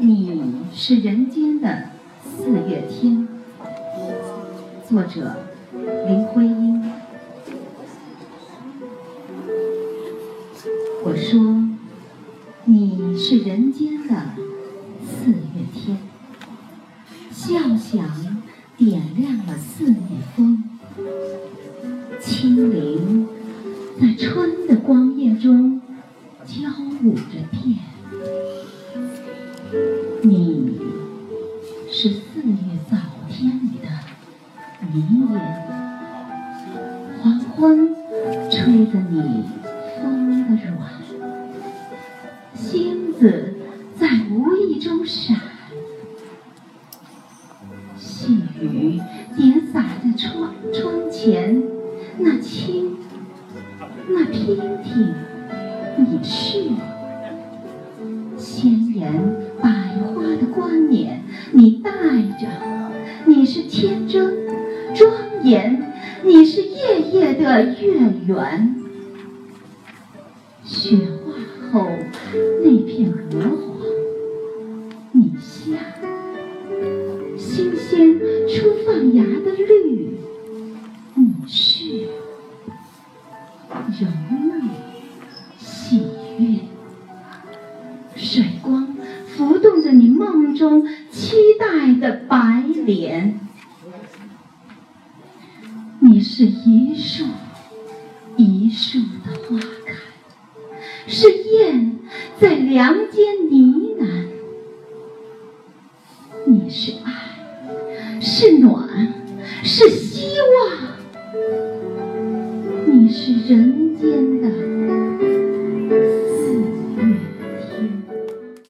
你是人间的四月天。作者：林徽因。我说，你是人间的四月天，笑响点亮了四月风，轻灵在春的光艳中交舞着变。是四月早天里的云烟，黄昏吹得你风的软，星子在无意中闪，细雨点洒在窗窗前，那轻，那娉婷，你是鲜艳。你带着，你是天真庄严，你是夜夜的月圆。雪化后那片鹅黄，你像新鲜初放芽的绿，你是柔嫩喜悦，水光浮动着你梦中。期待的白脸，你是一树一树的花开，是燕在梁间呢喃。你是爱，是暖，是希望，你是人间的。